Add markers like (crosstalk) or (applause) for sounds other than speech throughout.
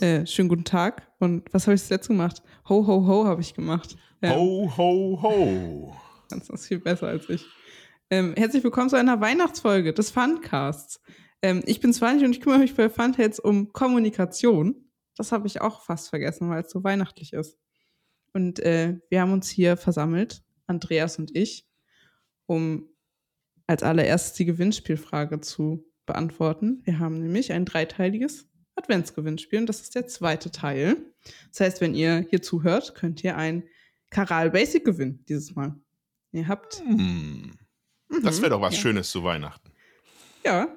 Äh, schönen guten Tag. Und was habe ich letzte gemacht? Ho, ho, ho habe ich gemacht. Ja. Ho, ho, ho. Das ist viel besser als ich. Ähm, herzlich willkommen zu einer Weihnachtsfolge des Funcasts. Ähm, ich bin Svanich und ich kümmere mich bei Funtails um Kommunikation. Das habe ich auch fast vergessen, weil es so weihnachtlich ist. Und äh, wir haben uns hier versammelt, Andreas und ich, um als allererstes die Gewinnspielfrage zu beantworten. Wir haben nämlich ein dreiteiliges Adventsgewinnspiel und das ist der zweite Teil. Das heißt, wenn ihr hier zuhört, könnt ihr ein Karal Basic gewinnen dieses Mal. Ihr habt. Hm. Das wäre doch was ja. Schönes zu Weihnachten. Ja.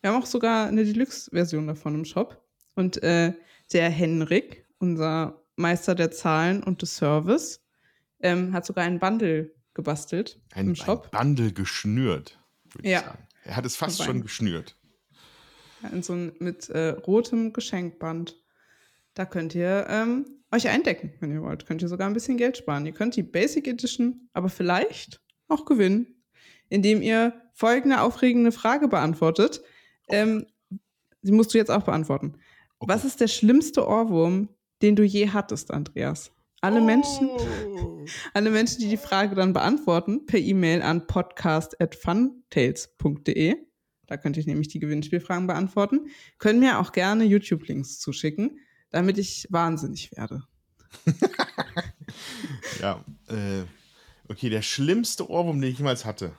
Wir haben auch sogar eine Deluxe-Version davon im Shop. Und äh, der Henrik, unser Meister der Zahlen und des Service, ähm, hat sogar ein Bundle gebastelt ein, im Shop. Ein Bundle geschnürt, würde ja. ich sagen. Er hat es fast schon geschnürt. In so ein, mit äh, rotem Geschenkband. Da könnt ihr ähm, euch eindecken, wenn ihr wollt. Könnt ihr sogar ein bisschen Geld sparen. Ihr könnt die Basic Edition aber vielleicht auch gewinnen, indem ihr folgende aufregende Frage beantwortet. Ähm, die musst du jetzt auch beantworten. Okay. Was ist der schlimmste Ohrwurm, den du je hattest, Andreas? Alle oh. Menschen, (laughs) alle Menschen, die die Frage dann beantworten, per E-Mail an podcast@funtales.de. Da könnte ich nämlich die Gewinnspielfragen beantworten. Können mir auch gerne YouTube-Links zuschicken, damit ich wahnsinnig werde. (laughs) ja, äh, okay, der schlimmste Ohrwurm, den ich jemals hatte.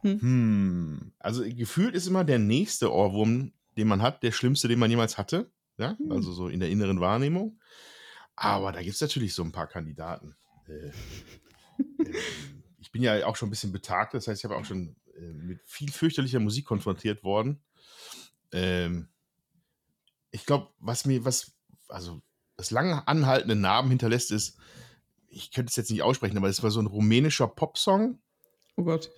Hm. Hm. Also gefühlt ist immer der nächste Ohrwurm, den man hat, der schlimmste, den man jemals hatte. Ja, hm. also so in der inneren Wahrnehmung. Aber da gibt es natürlich so ein paar Kandidaten. Äh, (laughs) äh, ich bin ja auch schon ein bisschen betagt, das heißt, ich habe auch schon äh, mit viel fürchterlicher Musik konfrontiert worden. Ähm, ich glaube, was mir, was, also das lange anhaltende Narben hinterlässt, ist, ich könnte es jetzt nicht aussprechen, aber es war so ein rumänischer Popsong. Oh Gott.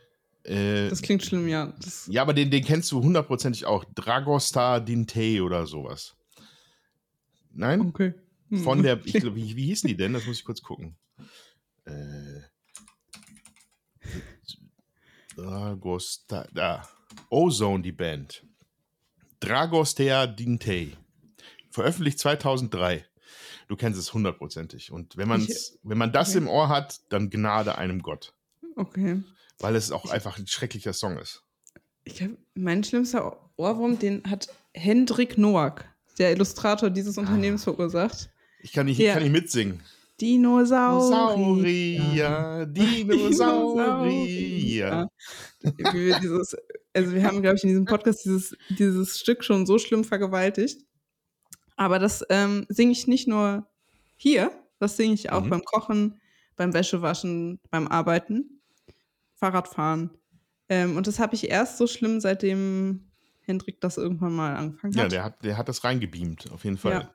Äh, das klingt schlimm, ja. Das ja, aber den, den kennst du hundertprozentig auch. Dragostar Dinte oder sowas. Nein? Okay. Hm. Von der, ich glaube, wie, wie hießen die denn? Das muss ich kurz gucken. Äh, Dragostea, da. Ozone, die Band. Dragostea Dintei. Veröffentlicht 2003. Du kennst es hundertprozentig. Und wenn, man's, wenn man das okay. im Ohr hat, dann Gnade einem Gott. Okay. Weil es auch einfach ein schrecklicher Song ist. Ich hab, mein schlimmster Ohrwurm, den hat Hendrik Noack, der Illustrator dieses Unternehmens, ah. verursacht. Ich kann nicht, ja. kann nicht mitsingen. Dinosaurier. Dinosaurier. (laughs) dieses, also wir haben, glaube ich, in diesem Podcast dieses, dieses Stück schon so schlimm vergewaltigt. Aber das ähm, singe ich nicht nur hier, das singe ich auch mhm. beim Kochen, beim Wäschewaschen, beim Arbeiten, Fahrradfahren. Ähm, und das habe ich erst so schlimm, seitdem Hendrik das irgendwann mal angefangen hat. Ja, der hat, der hat das reingebeamt, auf jeden Fall. Ja.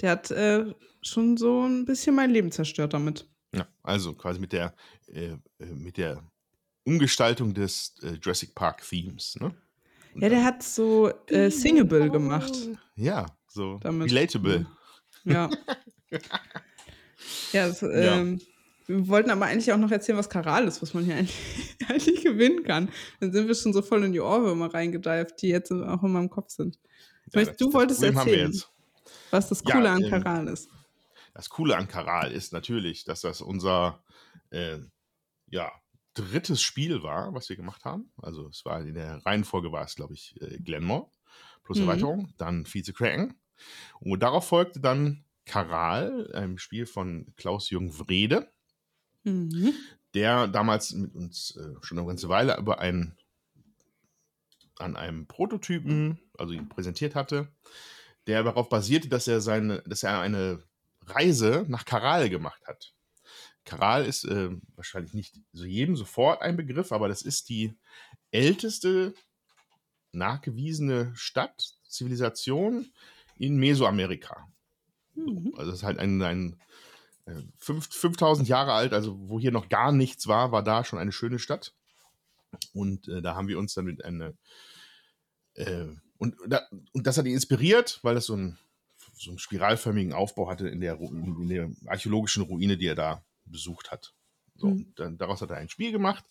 Der hat äh, schon so ein bisschen mein Leben zerstört damit. Ja, also quasi mit der, äh, äh mit der Umgestaltung des äh, Jurassic Park Themes, ne? ja, der hat so äh, Singable gemacht. Ja, so damit. relatable. Ja. (laughs) ja, das, ähm, ja. Wir wollten aber eigentlich auch noch erzählen, was Karal ist, was man hier eigentlich, (laughs) eigentlich gewinnen kann. Dann sind wir schon so voll in die Ohrwürmer reingedeift, die jetzt auch in meinem Kopf sind. Ja, du wolltest erzählen was das Coole ja, an ähm, Karal ist. Das Coole an Karal ist natürlich, dass das unser äh, ja, drittes Spiel war, was wir gemacht haben. Also es war in der Reihenfolge war es, glaube ich, äh, Glenmore plus mhm. Erweiterung, dann Vize Kraken. Und darauf folgte dann Karal, ein Spiel von Klaus-Jürgen Wrede, mhm. der damals mit uns äh, schon eine ganze Weile über einen an einem Prototypen, also ihn präsentiert hatte, der darauf basierte, dass er seine, dass er eine Reise nach Karal gemacht hat. Karal ist äh, wahrscheinlich nicht so jedem sofort ein Begriff, aber das ist die älteste nachgewiesene Stadt, Zivilisation in Mesoamerika. Mhm. Also es ist halt ein, ein äh, 5000 Jahre alt, also wo hier noch gar nichts war, war da schon eine schöne Stadt. Und äh, da haben wir uns dann mit einer äh, und, und das hat ihn inspiriert, weil das so, ein, so einen spiralförmigen Aufbau hatte in der, in der archäologischen Ruine, die er da besucht hat. So, mhm. dann, daraus hat er ein Spiel gemacht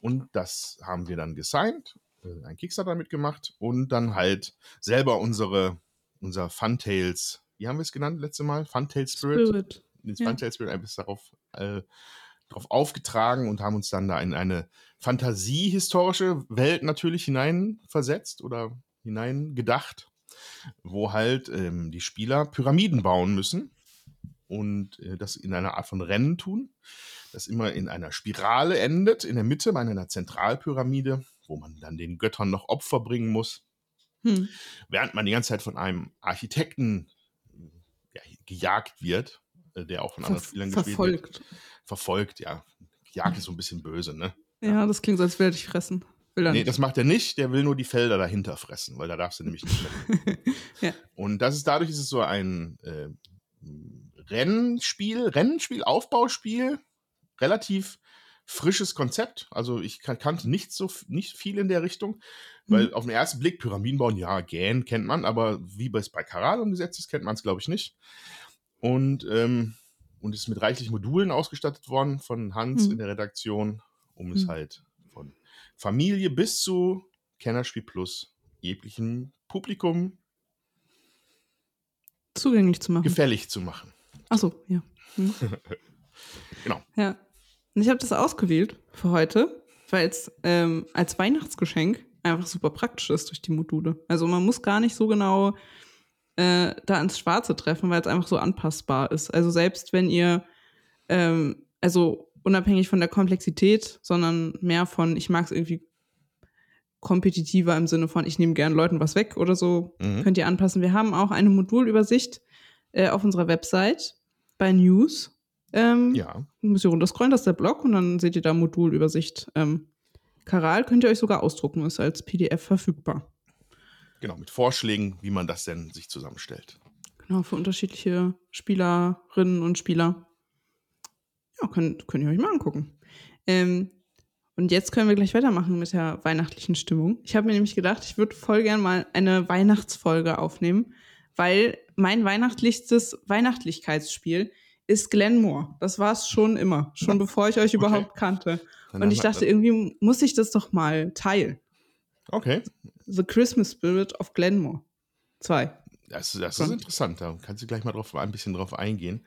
und das haben wir dann gesigned, äh, ein Kickstarter mitgemacht und dann halt selber unsere, unser Funtails wie haben wir es genannt letzte Mal? Funtail Spirit. Spirit. Den Ja. Funtail Spirit ein bisschen darauf, äh, darauf aufgetragen und haben uns dann da in eine fantasiehistorische Welt natürlich hineinversetzt oder hineingedacht, wo halt ähm, die Spieler Pyramiden bauen müssen und äh, das in einer Art von Rennen tun, das immer in einer Spirale endet, in der Mitte bei einer Zentralpyramide, wo man dann den Göttern noch Opfer bringen muss Hm. während man die ganze Zeit von einem Architekten ja, gejagt wird, äh, der auch von anderen Ver Spielern gespielt wird. verfolgt. Verfolgt, ja. Jagd ist so ein bisschen böse, ne? Ja, das klingt so, als will er dich fressen. Will Nee, nicht. das macht er nicht, der will nur die Felder dahinter fressen, weil da darfst du nämlich nicht mehr. (laughs) Ja. Und das ist dadurch ist es so ein äh, Rennspiel, Rennspiel, Aufbauspiel, relativ frisches Konzept. Also ich kan kannte nicht so nicht viel in der Richtung, weil Mhm. auf den ersten Blick Pyramiden bauen, ja, Gähn kennt man, aber wie es bei Karal umgesetzt ist, kennt man es glaube ich nicht. Und ähm, und ist mit reichlich Modulen ausgestattet worden von Hans Mhm. in der Redaktion, um es Mhm. halt von Familie bis zu Kennerspiel Plus jeglichem Publikum Zugänglich zu machen. gefällig zu machen. Achso, ja. Hm. (laughs) Genau. Ja. Und ich habe das ausgewählt für heute, weil es ähm, als Weihnachtsgeschenk einfach super praktisch ist durch die Module. Also man muss gar nicht so genau äh, da ins Schwarze treffen, weil es einfach so anpassbar ist. Also selbst wenn ihr, ähm, also unabhängig von der Komplexität, sondern mehr von, ich mag es irgendwie kompetitiver im Sinne von, ich nehme gern Leuten was weg oder so, Mhm. könnt ihr anpassen. Wir haben auch eine Modulübersicht äh, auf unserer Website bei News. Ähm, Ja. Müsst ihr runterscrollen, das ist der Blog und dann seht ihr da Modulübersicht. Ähm, Karal könnt ihr euch sogar ausdrucken, ist als PDF verfügbar. Genau, mit Vorschlägen, wie man das denn sich zusammenstellt. Genau, für unterschiedliche Spielerinnen und Spieler. Ja, könnt, könnt ihr euch mal angucken. Ähm, und jetzt können wir gleich weitermachen mit der weihnachtlichen Stimmung. Ich habe mir nämlich gedacht, ich würde voll gern mal eine Weihnachtsfolge aufnehmen, weil mein weihnachtlichstes Weihnachtlichkeitsspiel ist Glenmore. Das war es schon immer, schon bevor ich euch überhaupt kannte. Dann Und ich dachte, irgendwie muss ich das doch mal teilen. Okay, The Christmas Spirit of Glenmore 2. das, das ist interessant. Da kannst du gleich mal drauf, ein bisschen drauf eingehen.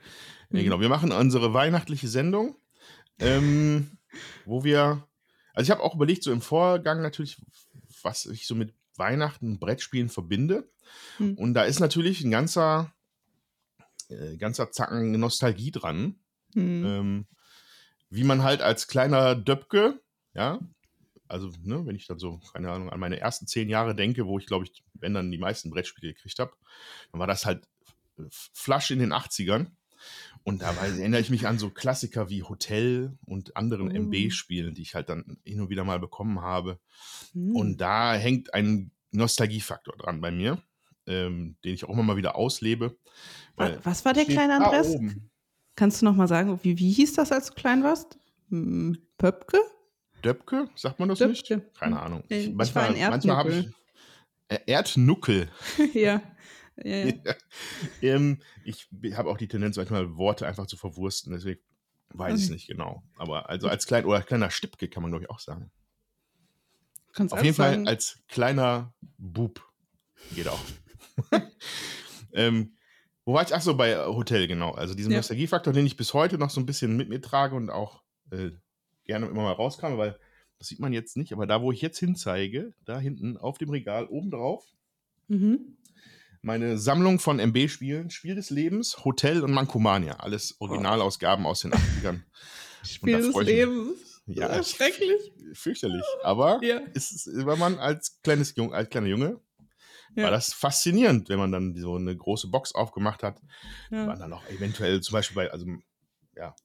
Mhm. Äh, genau, wir machen unsere weihnachtliche Sendung, ähm, (laughs) wo wir, also ich habe auch überlegt, so im Vorgang natürlich, was ich so mit Weihnachten und Brettspielen verbinde. Mhm. Und da ist natürlich ein ganzer, äh, ganzer Zacken Nostalgie dran. Hm. ähm, wie man halt als kleiner Döpke, ja, also, ne, wenn ich dann so, keine Ahnung, an meine ersten zehn Jahre denke, wo ich, glaube ich, wenn dann die meisten Brettspiele gekriegt habe, dann war das halt Flash in den 80ern. Und dabei erinnere ich mich an so Klassiker wie Hotel und anderen Oh. MB-Spielen, die ich halt dann hin und wieder mal bekommen habe. Hm. Und da hängt ein Nostalgiefaktor dran bei mir, ähm, den ich auch immer mal wieder auslebe. Wa- Was war der kleine Andres? Kannst du noch mal sagen, wie, wie hieß das, als du klein warst? Hm, Pöpke? Döpke, sagt man das Döpke. nicht? Keine Ahnung. Ich, ich manchmal war ein manchmal habe ich. Äh, Erdnuckel. (laughs) ja. ja, ja. (laughs) ähm, ich habe auch die Tendenz, manchmal Worte einfach zu verwursten, deswegen weiß ich es Okay. nicht genau. Aber also als klein oder kleiner Stipke kann man, glaube ich, auch sagen. Kannst Auf jeden Fall sagen. als kleiner Bub. Geht auch. (laughs) ähm, wo war ich? Ach so, bei Hotel, genau. Also diesen Ja. Nostalgiefaktor, den ich bis heute noch so ein bisschen mit mir trage und auch äh, gerne immer mal rauskam, weil das sieht man jetzt nicht, aber da, wo ich jetzt hinzeige, da hinten auf dem Regal oben drauf, Mhm. meine Sammlung von MB-Spielen, Spiel des Lebens, Hotel und Mankomania. Alles Originalausgaben aus den 80ern. (laughs) Spiel des. Lebens. Ja, schrecklich. Fürchterlich. Aber Ja. ist, wenn man als kleines Jung, als kleiner Junge, Ja. war das faszinierend, wenn man dann so eine große Box aufgemacht hat. Waren Ja. dann auch eventuell zum Beispiel bei, also ja,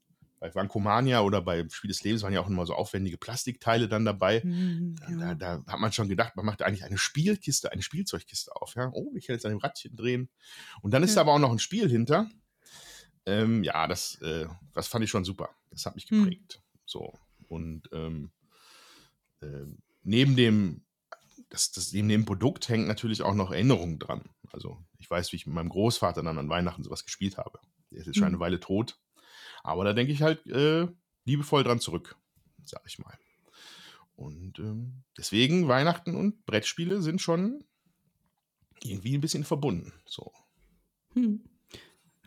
bei Vankomania oder bei Spiel des Lebens waren ja auch immer so aufwendige Plastikteile dann dabei. Mhm, Da, ja. da hat man schon gedacht, man macht eigentlich eine Spielkiste, eine Spielzeugkiste auf. Ja? Oh, ich kann jetzt an dem Radchen drehen. Und dann ist Ja. da aber auch noch ein Spiel hinter. Ähm, ja, das, äh, das fand ich schon super. Das hat mich Hm. geprägt. So. Und ähm, ähm, neben dem, das, das, neben dem Produkt hängt natürlich auch noch Erinnerungen dran. Also ich weiß, wie ich mit meinem Großvater dann an Weihnachten sowas gespielt habe. Der ist jetzt schon Hm. eine Weile tot. Aber da denke ich halt äh, liebevoll dran zurück, sag ich mal. Und ähm, deswegen Weihnachten und Brettspiele sind schon irgendwie ein bisschen verbunden. So. Hm.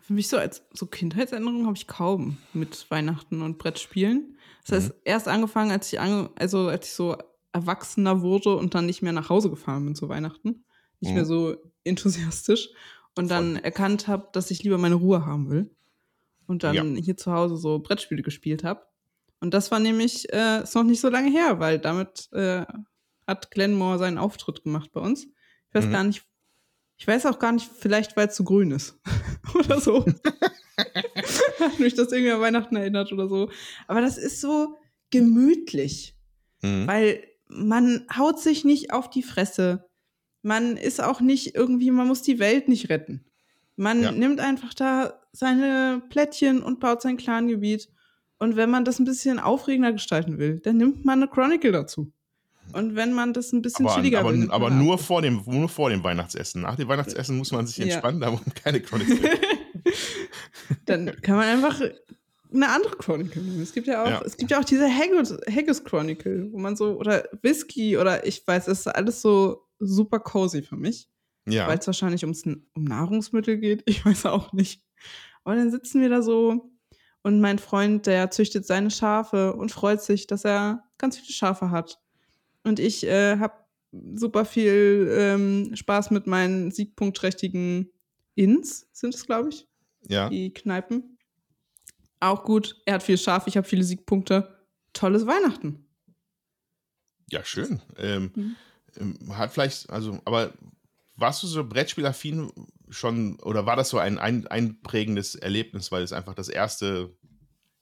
für mich so als so Kindheitserinnerung habe ich kaum mit Weihnachten und Brettspielen. Das heißt, Mhm. erst angefangen, als ich ange also als ich so erwachsener wurde und dann nicht mehr nach Hause gefahren bin zu Weihnachten. Nicht Mhm. mehr so enthusiastisch. Und dann erkannt habe, dass ich lieber meine Ruhe haben will. Und dann hier zu Hause so Brettspiele gespielt habe. Und das war nämlich, äh, ist noch nicht so lange her, weil damit äh, hat Glenmore seinen Auftritt gemacht bei uns. Ich weiß Mhm. gar nicht, ich weiß auch gar nicht, vielleicht weil es zu grün ist. (laughs) oder so. Hat mich das irgendwie an Weihnachten erinnert oder so. Aber das ist so gemütlich, Mhm. weil man haut sich nicht auf die Fresse. Man ist auch nicht irgendwie, man muss die Welt nicht retten. Man Ja. nimmt einfach da seine Plättchen und baut sein Clangebiet. Und wenn man das ein bisschen aufregender gestalten will, dann nimmt man eine Chronicle dazu. Und wenn man das ein bisschen Aber, chilliger aber, will, aber nur, vor dem, nur vor dem Weihnachtsessen. Nach dem Weihnachtsessen muss man sich Ja. entspannen, da muss man keine Chronicle. (laughs) (laughs) dann kann man einfach eine andere Chronicle nehmen. Es gibt ja auch, Ja. es gibt ja auch diese Haggis, Haggis Chronicle, wo man so, oder Whisky oder ich weiß, es ist alles so super cozy für mich, Ja. weil es wahrscheinlich ums, um Nahrungsmittel geht. Ich weiß auch nicht. Aber dann sitzen wir da so und mein Freund, der züchtet seine Schafe und freut sich, dass er ganz viele Schafe hat. Und ich äh, habe super viel ähm, Spaß mit meinen siegpunktträchtigen Inns, sind es, glaube ich ja. die Kneipen. Auch gut. Er hat viel Schaf, ich habe viele Siegpunkte. Tolles Weihnachten. Ja, schön. Ähm, Mhm. ähm, hat vielleicht, also, aber warst du so Brettspielaffin schon, oder war das so ein, ein einprägendes Erlebnis, weil es einfach das erste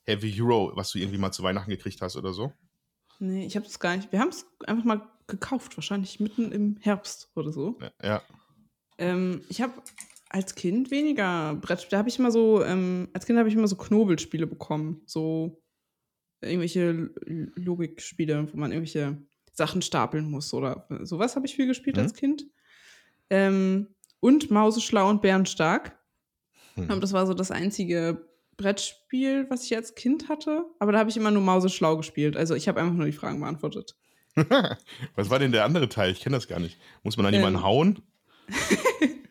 Heavy Hero, was du irgendwie mal zu Weihnachten gekriegt hast oder so? Nee, ich habe es gar nicht. Wir haben es einfach mal gekauft, wahrscheinlich mitten im Herbst oder so. Ja, ja. Ähm, ich habe als Kind weniger Brettspiele. Da habe ich immer so, ähm, als Kind habe ich immer so Knobelspiele bekommen. So irgendwelche Logikspiele, wo man irgendwelche Sachen stapeln muss oder sowas habe ich viel gespielt Mhm. als Kind. Ähm, und Mauseschlau und Bärenstark. Hm. Das war so das einzige Brettspiel, was ich als Kind hatte. Aber da habe ich immer nur Mauseschlau gespielt. Also ich habe einfach nur die Fragen beantwortet. (laughs) Was war denn der andere Teil? Ich kenne das gar nicht. Muss man dann Ähm, jemanden hauen? (laughs)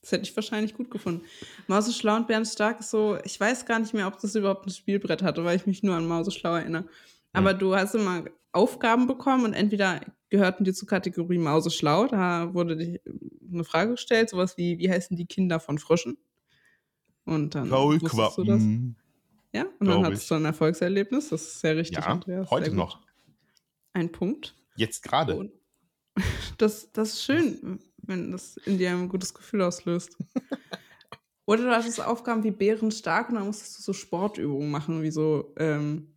Das hätte ich wahrscheinlich gut gefunden. Mauseschlau und Bärenstark ist so, ich weiß gar nicht mehr, ob das überhaupt ein Spielbrett hatte, weil ich mich nur an Mauseschlau erinnere. Aber du hast immer Aufgaben bekommen und entweder gehörten die zur Kategorie Mauseschlau, da wurde dir eine Frage gestellt, sowas wie, wie heißen die Kinder von Fröschen? Und dann wusstest du das. Ja, und dann hattest du ein Erfolgserlebnis. Das ist sehr richtig, Ja, Andreas. heute noch. Ein Punkt. Jetzt gerade. (laughs) Das, das ist schön, wenn das in dir ein gutes Gefühl auslöst. (laughs) Oder du hattest Aufgaben wie Bärenstark und dann musstest du so Sportübungen machen, wie so ähm,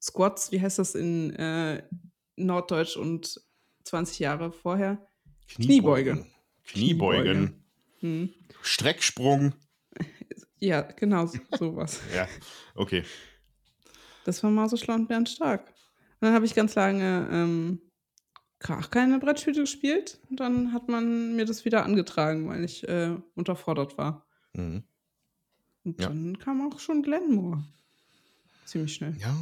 Squats, wie heißt das in äh, Norddeutsch und 20 Jahre vorher? Kniebeuge. Kniebeugen. Hm. Strecksprung. (laughs) Ja, genau, so- sowas. (laughs) Ja, okay. Das war Mauseschlau und Bärenstark. Und dann habe ich ganz lange ähm, gar keine Brettspiele gespielt. Und dann hat man mir das wieder angetragen, weil ich äh, unterfordert war. Mhm. Und Ja. dann kam auch schon Glenmore. Ziemlich schnell. Ja.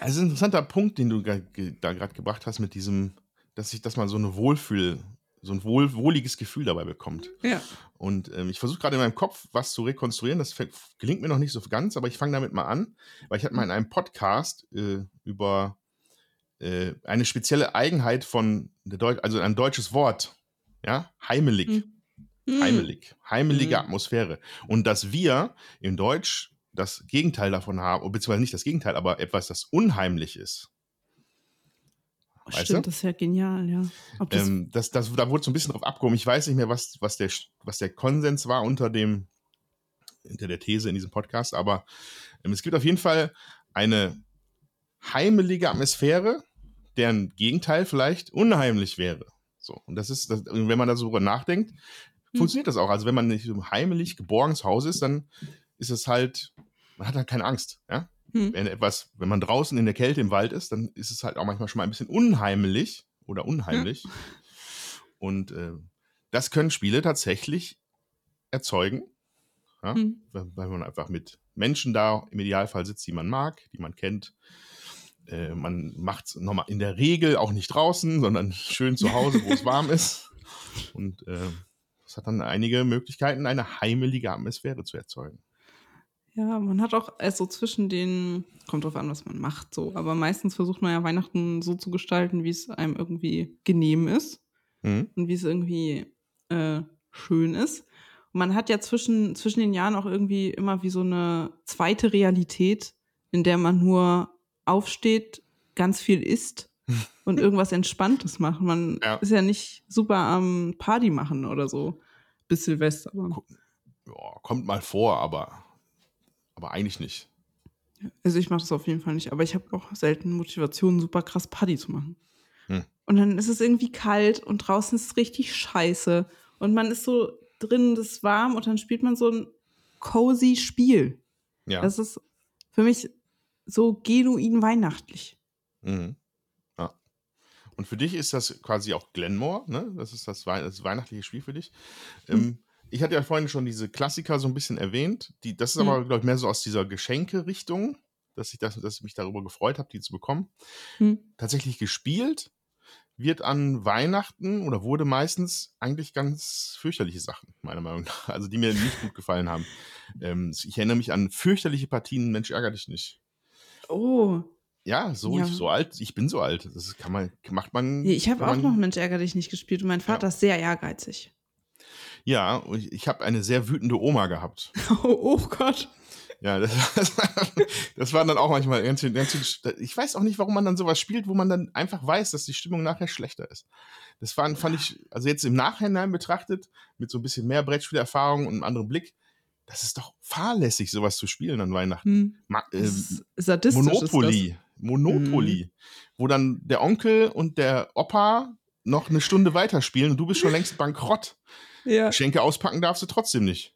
Also ein interessanter Punkt, den du da gerade gebracht hast mit diesem, dass sich, dass man so eine Wohlfühl, so ein wohl, wohliges Gefühl dabei bekommt. Ja. Und ähm, ich versuche gerade in meinem Kopf was zu rekonstruieren. Das gelingt mir noch nicht so ganz, aber ich fange damit mal an, weil ich hatte mal in einem Podcast äh, über äh, eine spezielle Eigenheit von der Deu also ein deutsches Wort, ja, heimelig. Hm. Hm. Heimelig. Heimelige Mhm. Atmosphäre. Und dass wir in Deutsch das Gegenteil davon haben, beziehungsweise nicht das Gegenteil, aber etwas, das unheimlich ist. Weißt Stimmt, du? das ist ja genial, ja. Das, Ähm, das, das, da wurde so ein bisschen drauf abgehoben. Ich weiß nicht mehr, was, was, der, was der Konsens war unter dem, hinter der These in diesem Podcast, aber ähm, es gibt auf jeden Fall eine heimelige Atmosphäre, deren Gegenteil vielleicht unheimlich wäre. So, und das ist, das, wenn man da so drüber nachdenkt, Hm. funktioniert das auch. Also wenn man nicht so ein heimelig geborgenes Haus ist, dann ist es halt, man hat halt keine Angst, ja. hm. Wenn etwas, wenn man draußen in der Kälte im Wald ist, dann ist es halt auch manchmal schon mal ein bisschen unheimlich oder unheimlich. Und äh, das können Spiele tatsächlich erzeugen, ja? Hm. weil man einfach mit Menschen da im Idealfall sitzt, die man mag, die man kennt. Äh, man macht es nochmal in der Regel auch nicht draußen, sondern schön zu Hause, wo es warm (laughs) ist. Und äh, Das hat dann einige Möglichkeiten, eine heimelige Atmosphäre zu erzeugen. Ja, man hat auch also zwischen den, kommt drauf an, was man macht, so, aber meistens versucht man ja Weihnachten so zu gestalten, wie es einem irgendwie genehm ist Mhm. und wie es irgendwie äh, schön ist. Und man hat ja zwischen, zwischen den Jahren auch irgendwie immer wie so eine zweite Realität, in der man nur aufsteht, ganz viel isst (laughs) und irgendwas Entspanntes macht. Man Ja. ist ja nicht super am Party machen oder so bis Silvester. Ja, kommt mal vor, aber, aber eigentlich nicht. Also ich mache das auf jeden Fall nicht, aber ich habe auch selten Motivation, super krass Party zu machen. Hm. Und dann ist es irgendwie kalt und draußen ist es richtig scheiße. Und man ist so drin, das ist warm und dann spielt man so ein cozy Spiel. Ja. Das ist für mich so genuin weihnachtlich. Mhm. Ja. Und für dich ist das quasi auch Glenmore, ne? Das ist das, Wei das weihnachtliche Spiel für dich. Ähm, ich hatte ja vorhin schon diese Klassiker so ein bisschen erwähnt. Die, das ist Mhm. aber, glaube ich, mehr so aus dieser Geschenke-Richtung, dass ich, das, dass ich mich darüber gefreut habe, die zu bekommen. Hm. Tatsächlich gespielt wird an Weihnachten oder wurde meistens eigentlich ganz fürchterliche Sachen, meiner Meinung nach. Also die mir nicht gut gefallen haben. Ähm, ich erinnere mich an fürchterliche Partien, Mensch, ärger dich nicht. Oh, Ja, so, Ja. Ich, so alt, ich bin so alt. Das kann man, macht man. Ich habe auch man, noch Mensch ärger dich nicht gespielt und mein Vater ist sehr ehrgeizig. Ja, ich, habe eine sehr wütende Oma gehabt. (laughs) Oh, oh Gott. Ja, das, (laughs) das war dann auch manchmal ganz, ganz, ich weiß auch nicht, warum man dann sowas spielt, wo man dann einfach weiß, dass die Stimmung nachher schlechter ist. Das war, fand ich, also jetzt im Nachhinein betrachtet, mit so ein bisschen mehr Brettspielerfahrung und einem anderen Blick, das ist doch fahrlässig, sowas zu spielen an Weihnachten. Hm. Ma ist sadistisch Monopoly. Monopoly. Wo dann der Onkel und der Opa noch eine Stunde weiterspielen und du bist schon längst bankrott. Ja. Geschenke auspacken darfst du trotzdem nicht.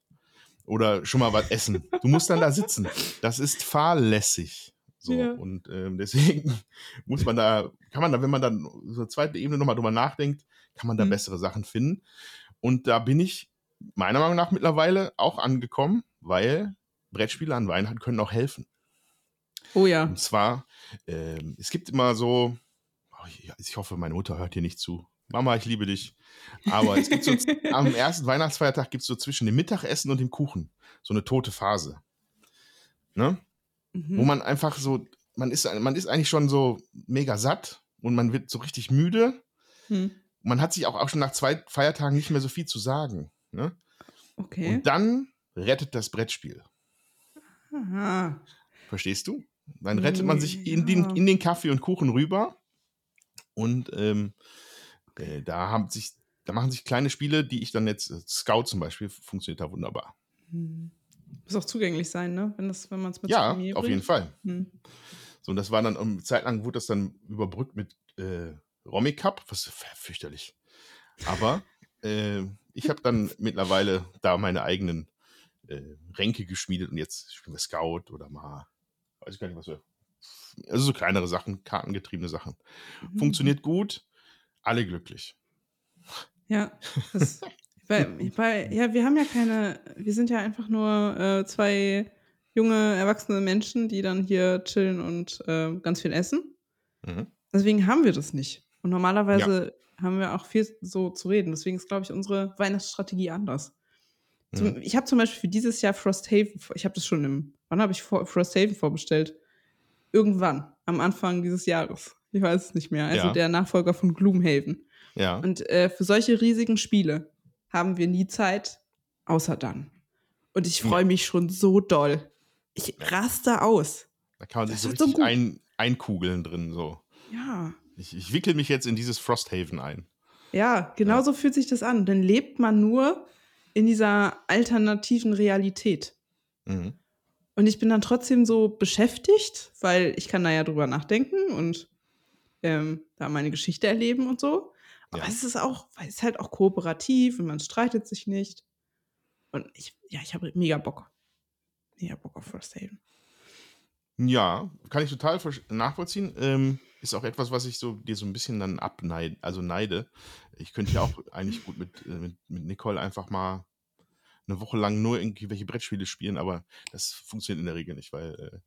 Oder schon mal was essen. Du musst dann da sitzen. Das ist fahrlässig. So, Ja. und ähm, deswegen (laughs) muss man da, kann man da, wenn man dann so eine zweite Ebene nochmal drüber nachdenkt, kann man da Mhm. bessere Sachen finden. Und da bin ich meiner Meinung nach mittlerweile auch angekommen, weil Brettspiele an Weihnachten können auch helfen. Oh ja. Und zwar, ähm, es gibt immer so, oh, ich hoffe, meine Mutter hört hier nicht zu. Mama, ich liebe dich. Aber es gibt so, (laughs) am ersten Weihnachtsfeiertag gibt es so zwischen dem Mittagessen und dem Kuchen so eine tote Phase. Ne? Mhm. Wo man einfach so, man ist, man ist eigentlich schon so mega satt und man wird so richtig müde. Hm. Man hat sich auch, auch schon nach zwei Feiertagen nicht mehr so viel zu sagen. Ne? Okay. Und dann rettet das Brettspiel. Aha. Verstehst du? Dann rettet man sich in den, in den Kaffee und Kuchen rüber. Und ähm, äh, da haben sich, da machen sich kleine Spiele, die ich dann jetzt, äh, Scout zum Beispiel, funktioniert da wunderbar. Hm. Muss auch zugänglich sein, ne? Wenn, das- wenn man es mit ja, auf jeden. Fall. Hm. So, und das war dann, um, eine Zeit lang wurde das dann überbrückt mit äh, Romy Cup, was fürchterlich. Aber äh, ich habe dann (laughs) mittlerweile da meine eigenen äh, Ränke geschmiedet und jetzt spielen wir Scout oder mal, weiß ich gar nicht, was wir. Also so kleinere Sachen, kartengetriebene Sachen. Mhm. Funktioniert gut, alle glücklich. Ja. Das, (laughs) weil, weil, ja, wir haben ja keine, wir sind ja einfach nur äh, zwei junge, erwachsene Menschen, die dann hier chillen und äh, ganz viel essen. Mhm. Deswegen haben wir das nicht. Und normalerweise haben wir auch viel so zu reden. Deswegen ist, glaube ich, unsere Weihnachtsstrategie anders. Zum, Mhm. Ich habe zum Beispiel für dieses Jahr Frosthaven, ich habe das schon im, wann habe ich vor, Frosthaven vorbestellt? Irgendwann, am Anfang dieses Jahres. Ich weiß es nicht mehr. Also Ja. der Nachfolger von Gloomhaven. Ja. Und äh, für solche riesigen Spiele haben wir nie Zeit, außer dann. Und ich freue Ja. mich schon so doll. Ich raste aus. Da kann man sich Das so richtig ein, einkugeln drin. So. Ja. Ich, ich wickel mich jetzt in dieses Frosthaven ein. Ja, genau so fühlt sich das an. Dann lebt man nur in dieser alternativen Realität. Mhm. Und ich bin dann trotzdem so beschäftigt, weil ich kann da ja drüber nachdenken und ähm, da meine Geschichte erleben und so. Aber Ja. es ist auch, weil es ist halt auch kooperativ und man streitet sich nicht. Und ich, ja, ich habe mega Bock. Mega Bock auf First Haven. Ja, kann ich total nachvollziehen. Ähm, ist auch etwas, was ich so dir so ein bisschen dann abneide, also neide. Ich könnte ja auch (laughs) eigentlich gut mit, äh, mit, mit Nicole einfach mal eine Woche lang nur irgendwelche Brettspiele spielen, aber das funktioniert in der Regel nicht, weil, äh,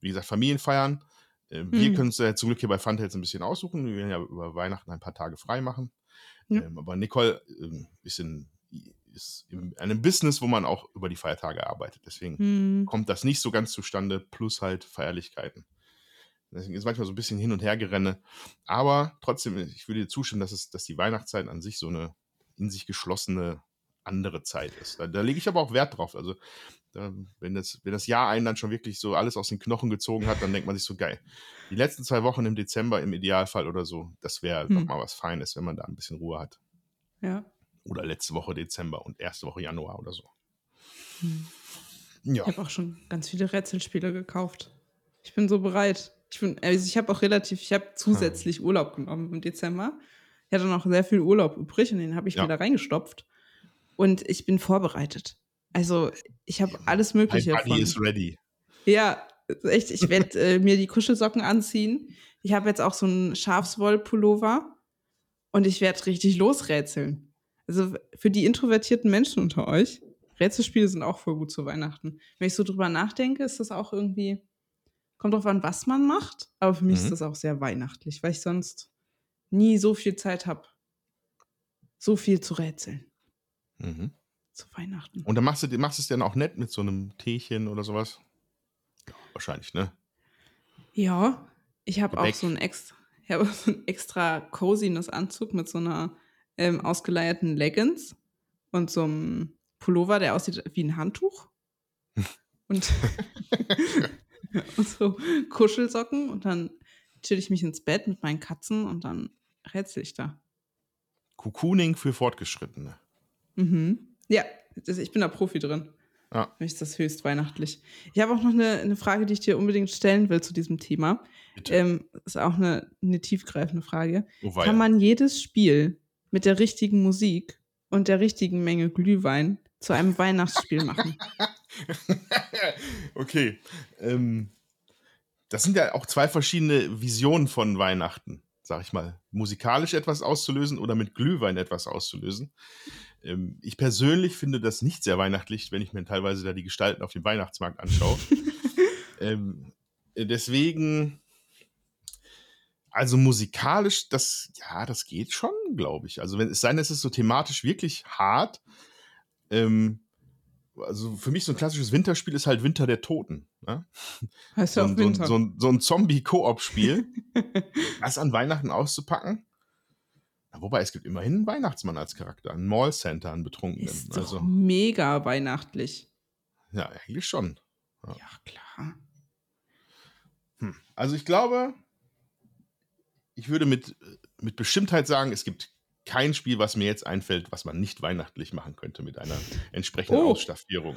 wie gesagt, Familien feiern. Äh, wir Mhm. können uns ja zum Glück hier bei Funtails ein bisschen aussuchen. Wir werden ja über Weihnachten ein paar Tage frei machen. Ja. Ähm, aber Nicole ähm, ist in ist in einem Business, wo man auch über die Feiertage arbeitet. Deswegen Hm. kommt das nicht so ganz zustande, plus halt Feierlichkeiten. Deswegen ist manchmal so ein bisschen hin und her gerenne. Aber trotzdem, ich würde dir zustimmen, dass, es, dass die Weihnachtszeit an sich so eine in sich geschlossene andere Zeit ist. Da, da lege ich aber auch Wert drauf. Also, wenn, das, wenn das Jahr einen dann schon wirklich so alles aus den Knochen gezogen hat, dann denkt man sich so geil. Die letzten zwei Wochen im Dezember im Idealfall oder so, das wäre Hm. doch mal was Feines, wenn man da ein bisschen Ruhe hat. Ja. Oder letzte Woche Dezember und erste Woche Januar oder so. Hm. Ja. Ich habe auch schon ganz viele Rätselspiele gekauft. Ich bin so bereit. Ich, bin, also ich habe auch relativ, ich habe zusätzlich Urlaub genommen im Dezember. Ich hatte noch sehr viel Urlaub übrig und den habe ich Ja. mir da reingestopft. Und ich bin vorbereitet. Also ich habe alles Mögliche. Buddy von- is ready. Ja, echt. Ich werde äh, mir die Kuschelsocken anziehen. Ich habe jetzt auch so einen Schafswollpullover und ich werde richtig losrätseln. Also für die introvertierten Menschen unter euch, Rätselspiele sind auch voll gut zu Weihnachten. Wenn ich so drüber nachdenke, ist das auch irgendwie, kommt drauf an, was man macht, aber für mich Mhm. ist das auch sehr weihnachtlich, weil ich sonst nie so viel Zeit habe, so viel zu rätseln Mhm. zu Weihnachten. Und dann machst du machst es dann auch nett mit so einem Teechen oder sowas? Ja, wahrscheinlich, ne? Ja, ich habe (laughs) auch so ein extra, ich habe so ein extra coziness Anzug mit so einer ähm, ausgeleierten Leggings und so einem Pullover, der aussieht wie ein Handtuch. (laughs) und, (laughs) und so Kuschelsocken und dann chill ich mich ins Bett mit meinen Katzen und dann rätsel ich da. Cocooning für Fortgeschrittene. Mhm. Ja, das, ich bin da Profi drin. Ja. Für mich ist das höchst weihnachtlich. Ich habe auch noch eine, eine Frage, die ich dir unbedingt stellen will zu diesem Thema. Ähm, ist auch eine, eine tiefgreifende Frage. Oh. Kann man jedes Spiel mit der richtigen Musik und der richtigen Menge Glühwein zu einem Weihnachtsspiel machen? (laughs) okay. Ähm, das sind ja auch zwei verschiedene Visionen von Weihnachten, sag ich mal. Musikalisch etwas auszulösen oder mit Glühwein etwas auszulösen. Ähm, ich persönlich finde das nicht sehr weihnachtlich, wenn ich mir teilweise da die Gestalten auf dem Weihnachtsmarkt anschaue. (laughs) ähm, deswegen, also musikalisch, das, ja, das geht schon, glaube ich. Also wenn es sei denn, es ist so thematisch wirklich hart. Ähm, also für mich so ein klassisches Winterspiel ist halt Winter der Toten. Ne? Heißt So ja so so so ein Zombie-Koop-Spiel. (laughs) das an Weihnachten auszupacken. Wobei, es gibt immerhin einen Weihnachtsmann als Charakter, einen Mall Center, einen Betrunkenen. ist doch Also, mega weihnachtlich. ja, eigentlich schon. Ja, klar. Hm. Also ich glaube, ich würde mit, mit Bestimmtheit sagen, es gibt kein Spiel, was mir jetzt einfällt, was man nicht weihnachtlich machen könnte mit einer entsprechenden Oh. Ausstaffierung.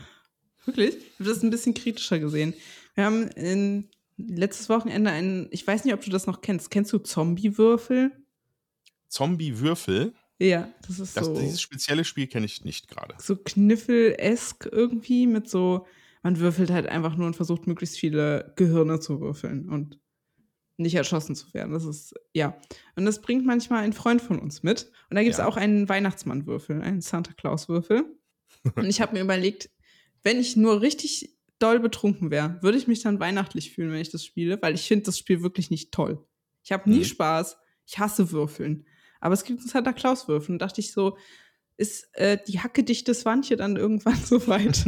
Wirklich? Ich habe das ein bisschen kritischer gesehen. Wir haben in, letztes Wochenende einen, ich weiß nicht, ob du das noch kennst. Kennst du Zombie-Würfel? Zombie-Würfel, Ja, das ist das, so. dieses spezielle Spiel kenne ich nicht gerade. so Kniffel-esk irgendwie mit so, man würfelt halt einfach nur und versucht möglichst viele Gehirne zu würfeln und nicht erschossen zu werden. Das ist, ja. Und das bringt manchmal ein Freund von uns mit. Und da gibt es Ja. auch einen Weihnachtsmann-Würfel, einen Santa Claus-Würfel. und ich habe mir überlegt, wenn ich nur richtig doll betrunken wäre, würde ich mich dann weihnachtlich fühlen, wenn ich das spiele, weil ich finde das Spiel wirklich nicht toll. Ich habe nie Mhm. Spaß. Ich hasse Würfeln. Aber es gibt einen Santa Claus-Würfel. Und dachte ich so, ist äh, die hackedichte Swantje dann irgendwann (laughs) so weit,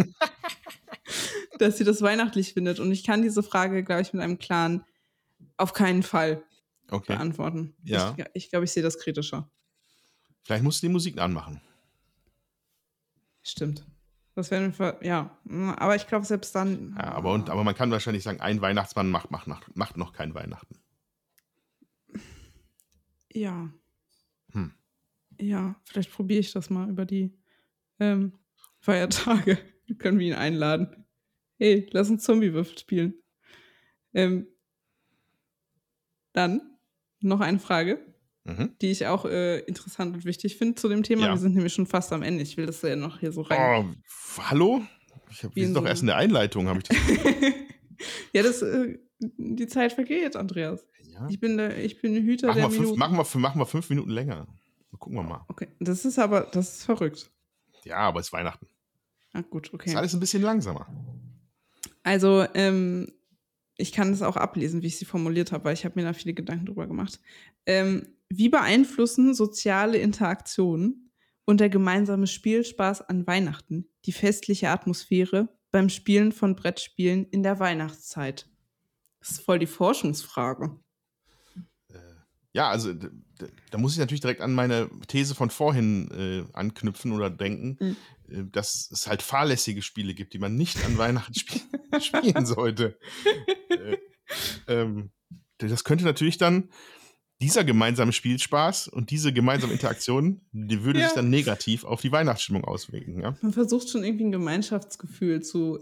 (laughs) dass sie das weihnachtlich findet. Und ich kann diese Frage, glaube ich, mit einem klaren auf keinen Fall Okay. beantworten. Ja. Ich, ich glaube, ich sehe das kritischer. Vielleicht musst du die Musik anmachen. Stimmt. Das wäre ja. Aber ich glaube, selbst dann. Ja, aber, und, aber man kann wahrscheinlich sagen, ein Weihnachtsmann macht, macht, macht, macht noch kein Weihnachten. Ja. Ja, vielleicht probiere ich das mal über die ähm, Feiertage. (laughs) Können wir ihn einladen. Hey, lass uns Zombiewürfel spielen. Ähm, dann noch eine Frage, Mhm. die ich auch äh, interessant und wichtig finde zu dem Thema. Ja. Wir sind nämlich schon fast am Ende. Ich will das ja noch hier so rein. Oh, hallo? Ich hab, wir in sind doch so- erst in der Einleitung, habe ich das. (laughs) ja, das, äh, die Zeit vergeht, Andreas. Ja. Ich bin der, ich bin Hüter Machen der wir, fünf, Minuten. machen, wir, machen wir fünf Minuten länger. Gucken wir mal. Okay, das ist aber, das ist verrückt. Ja, aber es ist Weihnachten. Ah, gut, okay. Ist alles ein bisschen langsamer. Also, ähm, ich kann das auch ablesen, wie ich sie formuliert habe, weil ich habe mir da viele Gedanken drüber gemacht. Ähm, wie beeinflussen soziale Interaktionen und der gemeinsame Spielspaß an Weihnachten, die festliche Atmosphäre beim Spielen von Brettspielen in der Weihnachtszeit. Das ist voll die Forschungsfrage. Ja, also da muss ich natürlich direkt an meine These von vorhin äh, anknüpfen oder denken, mhm. äh, dass es halt fahrlässige Spiele gibt, die man nicht an Weihnachten spiel (laughs) spielen sollte. äh, ähm, das könnte natürlich dann dieser gemeinsame Spielspaß und diese gemeinsame Interaktion, die würde ja. sich dann negativ auf die Weihnachtsstimmung auswirken. Ja? Man versucht schon irgendwie ein Gemeinschaftsgefühl zu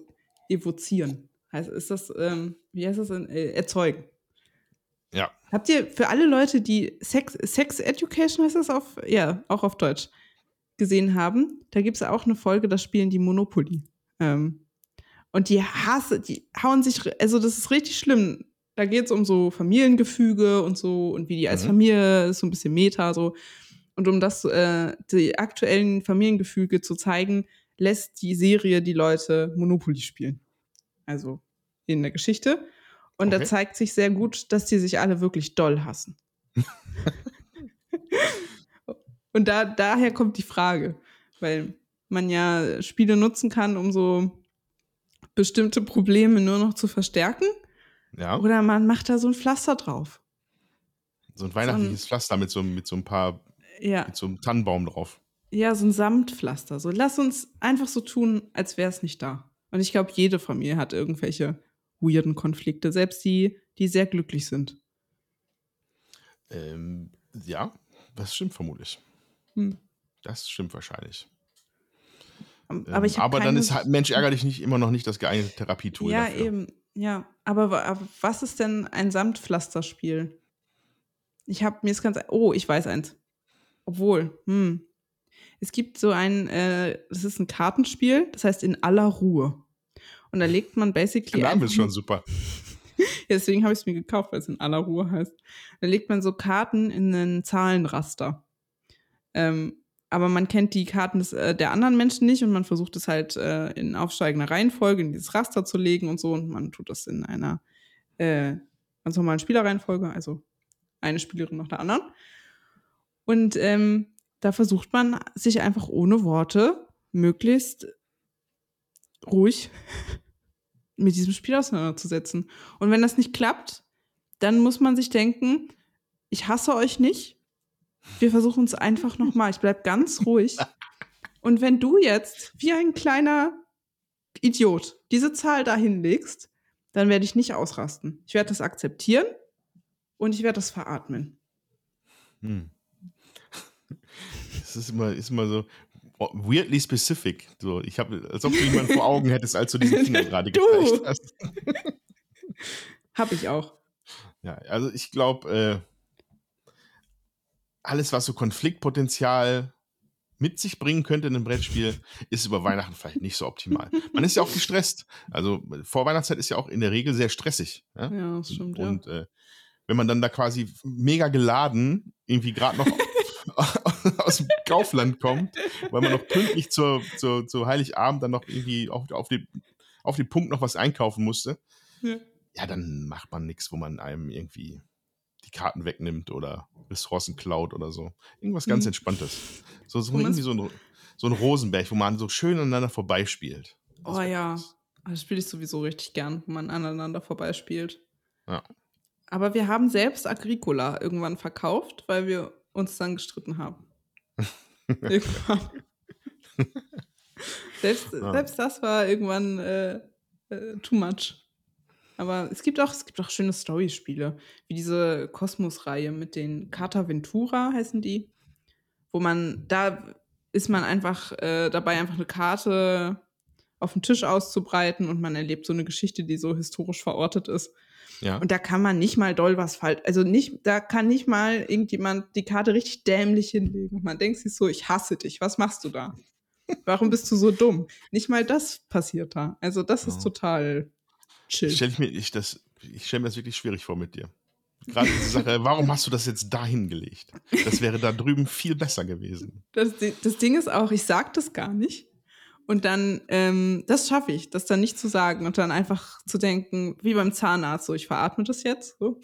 evozieren. Heißt, ist das, ähm, wie heißt das denn? Äh, erzeugen. Ja. Habt ihr für alle Leute, die Sex, Sex Education heißt das auf, ja, auch auf Deutsch, gesehen haben, da gibt es auch eine Folge, da spielen die Monopoly. Ähm, und die hasse, die hauen sich, also das ist richtig schlimm. Da geht es um so Familiengefüge und so und wie die als mhm. Familie ist, so ein bisschen Meta so. Und um das, äh, die aktuellen Familiengefüge zu zeigen, lässt die Serie die Leute Monopoly spielen. Also in der Geschichte. Und okay. da zeigt sich sehr gut, dass die sich alle wirklich doll hassen. (laughs) und da, daher kommt die Frage, weil man ja Spiele nutzen kann, um so bestimmte Probleme nur noch zu verstärken. Ja. Oder man macht da so ein Pflaster drauf. So ein weihnachtliches so ein, Pflaster mit so, mit so ein paar, ja. mit so einem Tannenbaum drauf. Ja, so ein Samtpflaster. So, lass uns einfach so tun, als wäre es nicht da. Und ich glaube, jede Familie hat irgendwelche weirden Konflikte, selbst die, die sehr glücklich sind. Ähm, ja, das stimmt vermutlich. Hm. Das stimmt wahrscheinlich. Aber, ähm, aber dann ist halt, Mensch, ärger dich nicht immer noch nicht das geeignete Therapietool. Ja, dafür. eben. Ja, aber, aber, was ist denn ein Samtpflasterspiel? Ich habe mir ist ganz. Oh, ich weiß eins. Obwohl, hm. Es gibt so ein, äh, das ist ein Kartenspiel, das heißt in aller Ruhe. Und da legt man basically. Der Name ist schon super. (laughs) deswegen habe ich es mir gekauft, weil es in aller Ruhe heißt. Da legt man so Karten in einen Zahlenraster. Ähm, aber man kennt die Karten des, äh, der anderen Menschen nicht und man versucht es halt äh, in aufsteigender Reihenfolge in dieses Raster zu legen und so und man tut das in einer äh, ganz normalen Spielerreihenfolge, also eine Spielerin nach der anderen. Und ähm, da versucht man sich einfach ohne Worte möglichst ruhig mit diesem Spiel auseinanderzusetzen. Und wenn das nicht klappt, dann muss man sich denken, ich hasse euch nicht, wir versuchen es einfach nochmal. Ich bleib ganz ruhig. Und wenn du jetzt wie ein kleiner Idiot diese Zahl da hinlegst, dann werde ich nicht ausrasten. Ich werde das akzeptieren und ich werde das veratmen. Hm. (laughs) Das ist immer, ist immer so weirdly specific. So, ich habe, als ob du jemanden vor Augen hättest, als du diesen (laughs) Finger gerade gezeigt hast. (laughs) Hab ich auch. Ja, also ich glaube, äh, alles, was so Konfliktpotenzial mit sich bringen könnte in einem Brettspiel, ist über Weihnachten vielleicht nicht so optimal. Man ist ja auch (laughs) gestresst. Also vor Weihnachtszeit ist ja auch in der Regel sehr stressig. Ja, ja das stimmt. Und ja. äh, wenn man dann da quasi mega geladen irgendwie gerade noch (laughs) aus dem Kaufland kommt, weil man noch pünktlich zur, zur, zur Heiligabend dann noch irgendwie auf, auf, den, auf den Punkt noch was einkaufen musste, ja, ja dann macht man nichts, wo man einem irgendwie die Karten wegnimmt oder Ressourcen klaut oder so. Irgendwas ganz mhm. Entspanntes. So, so irgendwie so ein, so ein Rosenberg, wo man so schön aneinander vorbeispielt. Das oh ja, das spiele ich sowieso richtig gern, wo man aneinander vorbeispielt. Ja. Aber wir haben selbst Agricola irgendwann verkauft, weil wir uns dann gestritten haben. (laughs) irgendwann. selbst, ja. selbst das war irgendwann äh, äh, too much. Aber es gibt auch, es gibt auch schöne Storyspiele, wie diese Kosmos-Reihe mit den Carta Ventura heißen die, wo man, da ist man einfach äh, dabei, einfach eine Karte auf den Tisch auszubreiten und man erlebt so eine Geschichte, die so historisch verortet ist. Ja. Und da kann man nicht mal doll was falsch, also nicht, da kann nicht mal irgendjemand die Karte richtig dämlich hinlegen. Und man denkt sich so, ich hasse dich, was machst du da? (laughs) Warum bist du so dumm? Nicht mal das passiert da. Also das ist total chill. Stell ich mir, ich, ich stelle mir das wirklich schwierig vor mit dir. Gerade diese Sache, (laughs) warum hast du das jetzt da hingelegt? Das wäre da drüben viel besser gewesen. Das, das Ding ist auch, ich sag das gar nicht. Und dann, ähm, das schaffe ich, das dann nicht zu sagen und dann einfach zu denken, wie beim Zahnarzt, so ich veratme das jetzt. So.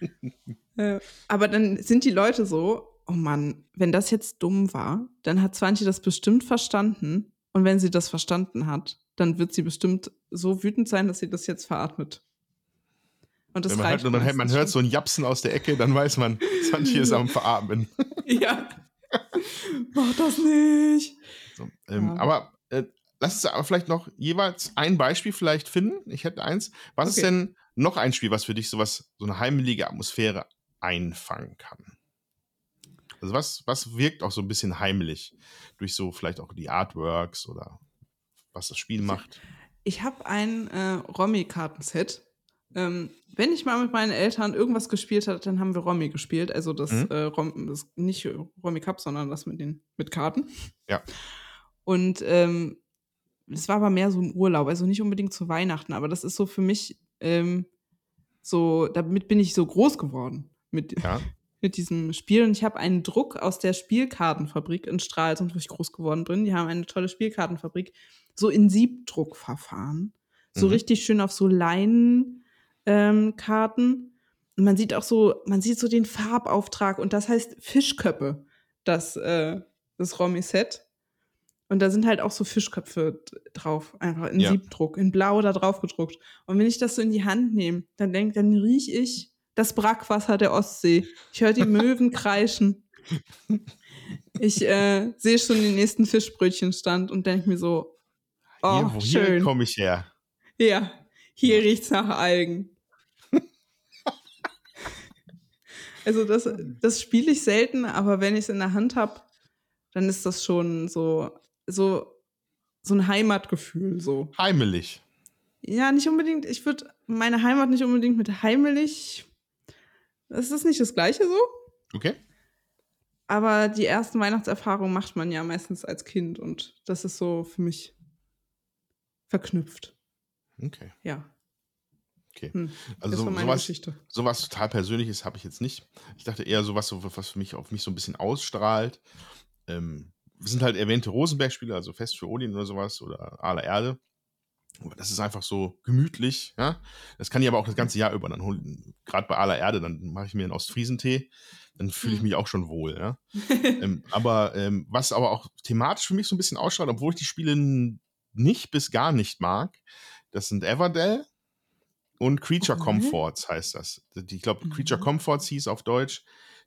(laughs) äh, aber dann sind die Leute so, oh Mann, wenn das jetzt dumm war, dann hat Zwanchi das bestimmt verstanden. Und wenn sie das verstanden hat, dann wird sie bestimmt so wütend sein, dass sie das jetzt veratmet. Und das Wenn man, reicht halt, man, man hört so ein Japsen aus der Ecke, dann weiß man, Zwanchi ist (laughs) am Veratmen. ja. (laughs) Mach das nicht. So, ähm, ja. Aber äh, lass uns aber vielleicht noch jeweils ein Beispiel vielleicht finden. Ich hätte eins. Was okay. ist denn noch ein Spiel, was für dich sowas, so eine heimelige Atmosphäre einfangen kann? Also was, was wirkt auch so ein bisschen heimlich durch so vielleicht auch die Artworks oder was das Spiel macht? Ich habe ein äh, Romy-Kartenset. Ähm, wenn ich mal mit meinen Eltern irgendwas gespielt habe, dann haben wir Romy gespielt. Also das, mhm. äh, Rom, das nicht Romy Cup, sondern das mit den mit Karten. Ja. Und ähm, es war aber mehr so im Urlaub, also nicht unbedingt zu Weihnachten, aber das ist so für mich ähm, so, damit bin ich so groß geworden. Mit, ja (laughs) mit diesem Spiel. Und ich habe einen Druck aus der Spielkartenfabrik in Stralsund, wo ich groß geworden bin. Die haben eine tolle Spielkartenfabrik, so in Siebdruckverfahren. So mhm. richtig schön auf so Leinenkarten. Ähm, und man sieht auch so, man sieht so den Farbauftrag und das heißt Fischköppe, das, äh, das Romy-Set. Und da sind halt auch so Fischköpfe drauf, einfach in ja. Siebdruck, in Blau da drauf gedruckt. Und wenn ich das so in die Hand nehme, dann denke, dann rieche ich das Brackwasser der Ostsee. Ich höre die Möwen (laughs) kreischen. Ich äh, sehe schon den nächsten Fischbrötchenstand und denke mir so, oh, hier, schön. Hier komme ich her. Ja, hier riecht es nach Algen. (laughs) also das, das spiele ich selten, aber wenn ich es in der Hand habe, dann ist das schon so, so, so ein Heimatgefühl. So. Heimelig. Ja, nicht unbedingt. Ich würde meine Heimat nicht unbedingt mit heimelig das ist nicht das Gleiche so. Okay. Aber die ersten Weihnachtserfahrungen macht man ja meistens als Kind und das ist so für mich verknüpft. Okay. Ja. Okay. Hm, also so, sowas, sowas total Persönliches habe ich jetzt nicht. Ich dachte eher sowas, so, was für mich auf mich so ein bisschen ausstrahlt. Ähm, sind halt erwähnte Rosenberg-Spiele, also Fest für Odin oder sowas oder Aller Erde. Das ist einfach so gemütlich, ja. Das kann ich aber auch das ganze Jahr über dann holen. Gerade bei aller Erde, dann mache ich mir einen Ostfriesentee, dann fühle ich mhm. mich auch schon wohl, ja. (laughs) ähm, aber ähm, was aber auch thematisch für mich so ein bisschen ausstrahlt, obwohl ich die Spiele nicht bis gar nicht mag, das sind Everdell und Creature okay. Comforts heißt das. Ich glaube, Creature mhm. Comforts hieß auf Deutsch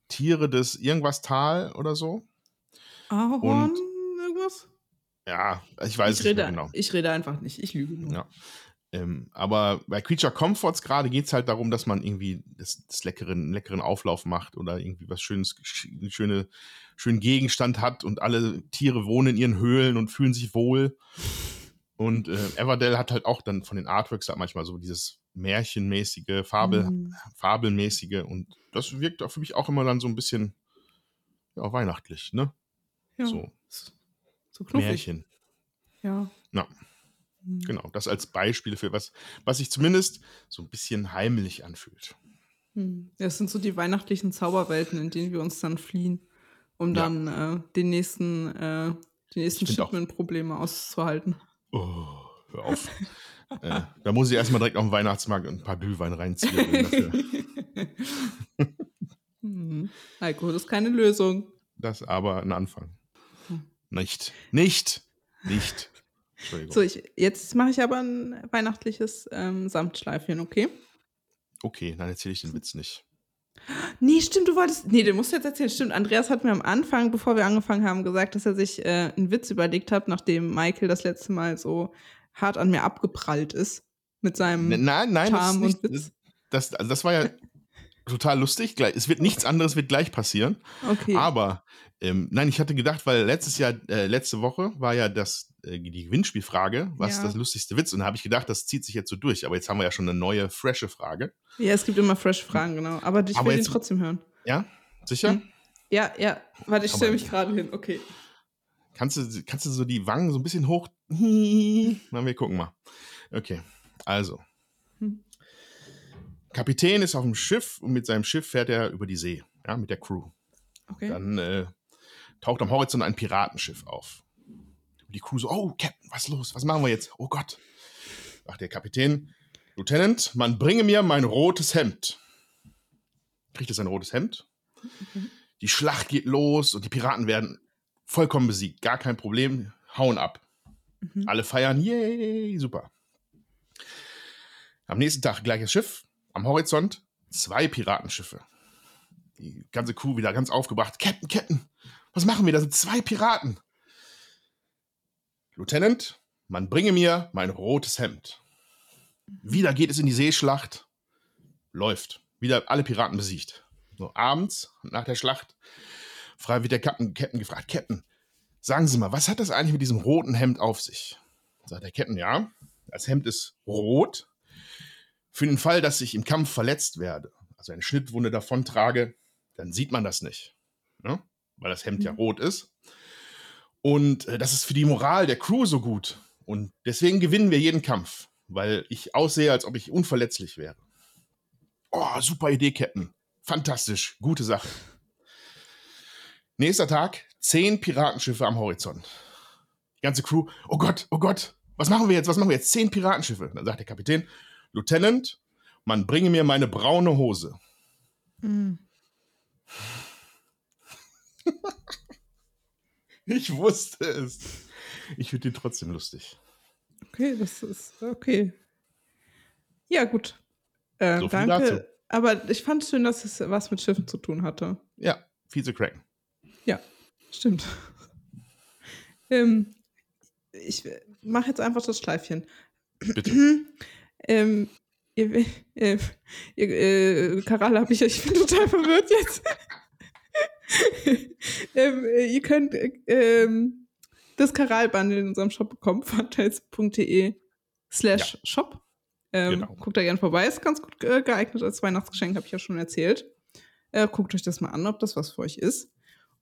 Tiere des irgendwas Tal oder so. Ahorn, und, irgendwas? Ja, ich weiß ich rede, nicht genau. Ich rede einfach nicht, ich lüge nur. Ja. Ähm, aber bei Creature Comforts gerade geht es halt darum, dass man irgendwie das, das leckeren, leckeren Auflauf macht oder irgendwie was Schönes, einen schöne, schönen Gegenstand hat und alle Tiere wohnen in ihren Höhlen und fühlen sich wohl. Und äh, Everdell hat halt auch dann von den Artworks halt manchmal so dieses märchenmäßige, Fabel, mhm. fabelmäßige und das wirkt auch für mich auch immer dann so ein bisschen ja, weihnachtlich, ne? Ja. So. So knuffig. Märchen. Ja. Ja. Mhm. Genau, das als Beispiel für was, was sich zumindest so ein bisschen heimlich anfühlt. Mhm. Das sind so die weihnachtlichen Zauberwelten, in denen wir uns dann fliehen, um ja. dann äh, den nächsten, äh, die nächsten Shipment-Probleme auszuhalten. Oh, hör auf. äh, da muss ich erstmal direkt auf den Weihnachtsmarkt ein paar Glühwein reinziehen. (laughs) mhm. Alkohol ist keine Lösung. Das aber ein Anfang. Nicht. Nicht. Nicht. Entschuldigung. So, ich, jetzt mache ich aber ein weihnachtliches ähm, Samtschleifchen, okay? Okay, dann erzähle ich den Witz nicht. Nee, stimmt, du wolltest. Nee, den musst du jetzt erzählen. Stimmt, Andreas hat mir am Anfang, bevor wir angefangen haben, gesagt, dass er sich äh, einen Witz überlegt hat, nachdem Michael das letzte Mal so hart an mir abgeprallt ist. Mit seinem nein, nein, Charme das nicht, und Witz. Das, also das war ja total lustig. Es wird nichts anderes wird gleich passieren. Okay. Aber ähm, nein, ich hatte gedacht, weil letztes Jahr, äh, letzte Woche war ja das äh, die Gewinnspielfrage, was ja. das lustigste Witz? Und da habe ich gedacht, das zieht sich jetzt so durch. Aber jetzt haben wir ja schon eine neue, frische Frage. Ja, es gibt immer fresh Fragen, genau. Aber ich Aber will jetzt, ihn trotzdem hören. Ja, sicher? Hm. Ja, ja. Warte, ich stelle mich gerade hin. Okay. Kannst du, kannst du so die Wangen so ein bisschen hoch? (laughs) Na, wir gucken mal. Okay, also. Kapitän ist auf dem Schiff und mit seinem Schiff fährt er über die See, ja, mit der Crew. Okay. Dann äh, taucht am Horizont ein Piratenschiff auf. Die Crew so, oh, Captain, was ist los? Was machen wir jetzt? Oh Gott. Sagt der Kapitän, Lieutenant, man bringe mir mein rotes Hemd. Kriegt er sein rotes Hemd? Mhm. Die Schlacht geht los und die Piraten werden vollkommen besiegt. Gar kein Problem. Hauen ab. Mhm. Alle feiern. Yay, super. Am nächsten Tag gleiches Schiff. Am Horizont zwei Piratenschiffe. Die ganze Crew wieder ganz aufgebracht. Captain, Captain, was machen wir? Da sind zwei Piraten. Lieutenant, man bringe mir mein rotes Hemd. Wieder geht es in die Seeschlacht. Läuft. Wieder alle Piraten besiegt. So, abends, nach der Schlacht, wird der Captain, Captain gefragt, Captain, sagen Sie mal, was hat das eigentlich mit diesem roten Hemd auf sich? Sagt der Captain, ja, das Hemd ist rot. Für den Fall, dass ich im Kampf verletzt werde, also eine Schnittwunde davon trage, dann sieht man das nicht. Ne? Weil das Hemd mhm. ja rot ist. Und äh, das ist für die Moral der Crew so gut. Und deswegen gewinnen wir jeden Kampf, weil ich aussehe, als ob ich unverletzlich wäre. Oh, super Idee, Captain. Fantastisch, gute Sache. Nächster Tag, zehn Piratenschiffe am Horizont. Die ganze Crew, oh Gott, oh Gott, was machen wir jetzt, was machen wir jetzt? Zehn Piratenschiffe. Dann sagt der Kapitän, Lieutenant, man bringe mir meine braune Hose. Mm. ich wusste es. Ich finde ihn trotzdem lustig. Okay, das ist okay. Ja, gut. Äh, so danke. Dazu. Aber ich fand es schön, dass es was mit Schiffen zu tun hatte. Ja, viel zu cracken. Ja, stimmt. (laughs) ähm, ich mache jetzt einfach das Schleifchen. Bitte. (clears throat) ähm, ihr, äh, ihr, äh, Karal habe ich, ich bin total verwirrt jetzt. (laughs) ähm, ihr könnt ähm, das Karalband in unserem Shop bekommen, (laughs) fantails.de slash shop. Ähm, genau. Guckt da gerne vorbei, ist ganz gut äh, geeignet als Weihnachtsgeschenk, habe ich ja schon erzählt. Äh, guckt euch das mal an, ob das was für euch ist.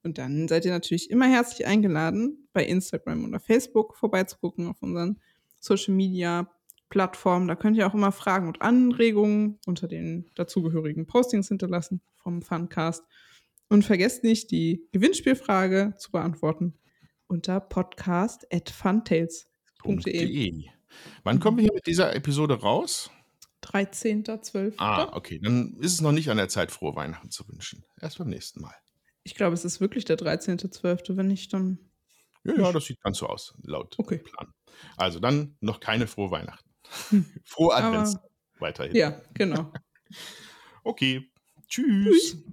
Und dann seid ihr natürlich immer herzlich eingeladen, bei Instagram oder Facebook vorbeizugucken auf unseren Social Media Plattformen. Da könnt ihr auch immer Fragen und Anregungen unter den dazugehörigen Postings hinterlassen vom Funcast. Und vergesst nicht, die Gewinnspielfrage zu beantworten unter podcast.funtails.de. Wann kommen wir hier mit dieser Episode raus? 13.12. Ah, okay. Dann ist es noch nicht an der Zeit, frohe Weihnachten zu wünschen. Erst beim nächsten Mal. Ich glaube, es ist wirklich der 13.12., wenn nicht dann. Ja, ja, das sieht ganz so aus, laut okay. Plan. Also dann noch keine frohe Weihnachten. Hm. (laughs) frohe Advents weiterhin. Ja, genau. (laughs) okay. Tschüss. Tschüss.